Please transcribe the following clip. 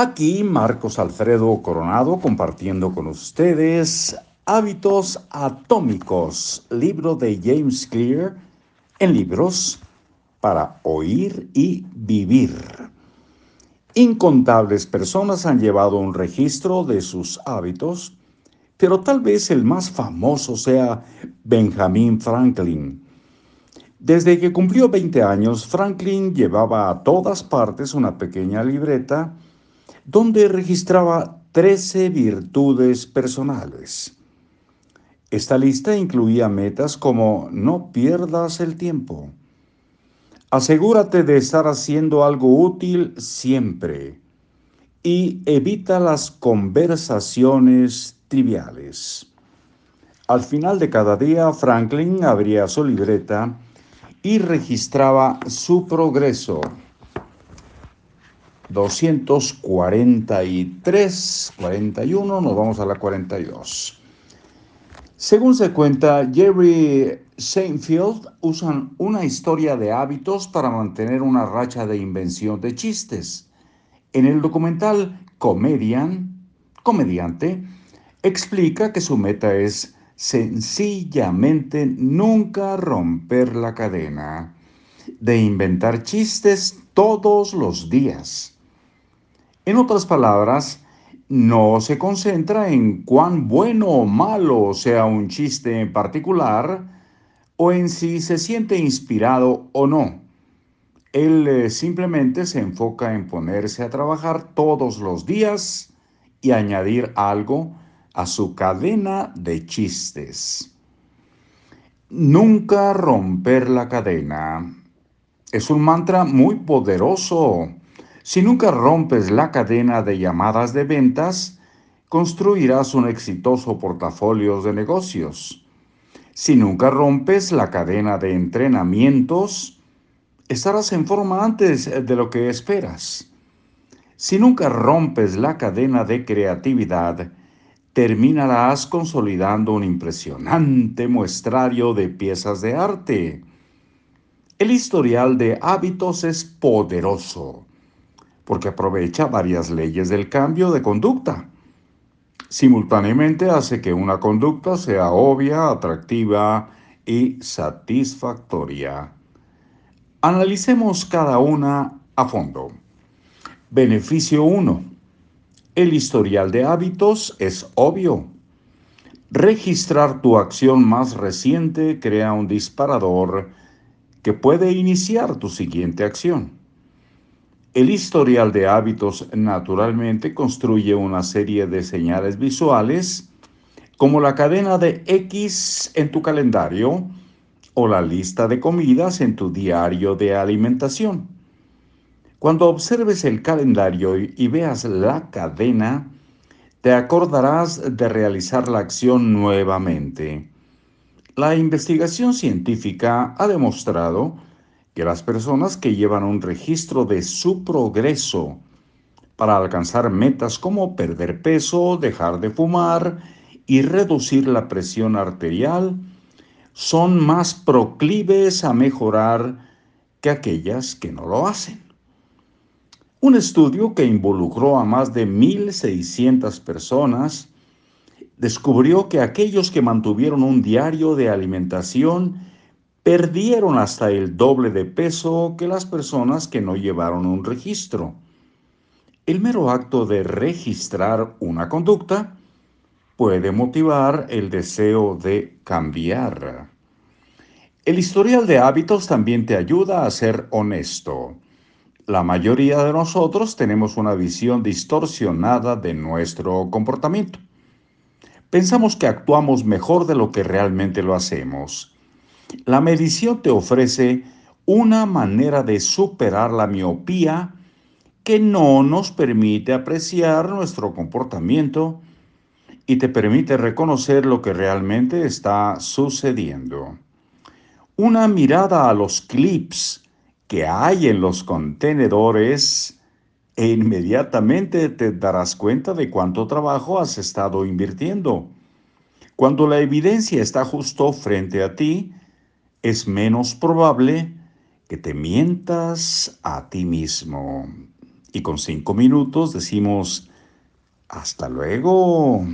Aquí Marcos Alfredo Coronado compartiendo con ustedes Hábitos Atómicos, libro de James Clear en libros para oír y vivir. Incontables personas han llevado un registro de sus hábitos, pero tal vez el más famoso sea Benjamin Franklin. Desde que cumplió 20 años, Franklin llevaba a todas partes una pequeña libreta donde registraba 13 virtudes personales. Esta lista incluía metas como no pierdas el tiempo. Asegúrate de estar haciendo algo útil siempre y evita las conversaciones triviales. Al final de cada día, Franklin abría su libreta y registraba su progreso. 243, 41, nos vamos a la 42. Según se cuenta, Jerry Seinfeld usan una historia de hábitos para mantener una racha de invención de chistes. En el documental Comedian, Comediante, explica que su meta es sencillamente nunca romper la cadena de inventar chistes todos los días. En otras palabras, no se concentra en cuán bueno o malo sea un chiste en particular o en si se siente inspirado o no. Él eh, simplemente se enfoca en ponerse a trabajar todos los días y añadir algo a su cadena de chistes. Nunca romper la cadena. Es un mantra muy poderoso si nunca rompes la cadena de llamadas de ventas, construirás un exitoso portafolio de negocios. Si nunca rompes la cadena de entrenamientos, estarás en forma antes de lo que esperas. Si nunca rompes la cadena de creatividad, terminarás consolidando un impresionante muestrario de piezas de arte. El historial de hábitos es poderoso porque aprovecha varias leyes del cambio de conducta. Simultáneamente hace que una conducta sea obvia, atractiva y satisfactoria. Analicemos cada una a fondo. Beneficio 1. El historial de hábitos es obvio. Registrar tu acción más reciente crea un disparador que puede iniciar tu siguiente acción. El historial de hábitos naturalmente construye una serie de señales visuales como la cadena de X en tu calendario o la lista de comidas en tu diario de alimentación. Cuando observes el calendario y veas la cadena, te acordarás de realizar la acción nuevamente. La investigación científica ha demostrado que las personas que llevan un registro de su progreso para alcanzar metas como perder peso, dejar de fumar y reducir la presión arterial, son más proclives a mejorar que aquellas que no lo hacen. Un estudio que involucró a más de 1.600 personas descubrió que aquellos que mantuvieron un diario de alimentación perdieron hasta el doble de peso que las personas que no llevaron un registro. El mero acto de registrar una conducta puede motivar el deseo de cambiar. El historial de hábitos también te ayuda a ser honesto. La mayoría de nosotros tenemos una visión distorsionada de nuestro comportamiento. Pensamos que actuamos mejor de lo que realmente lo hacemos la medición te ofrece una manera de superar la miopía que no nos permite apreciar nuestro comportamiento y te permite reconocer lo que realmente está sucediendo. Una mirada a los clips que hay en los contenedores e inmediatamente te darás cuenta de cuánto trabajo has estado invirtiendo. Cuando la evidencia está justo frente a ti, es menos probable que te mientas a ti mismo. y con cinco minutos decimos hasta luego.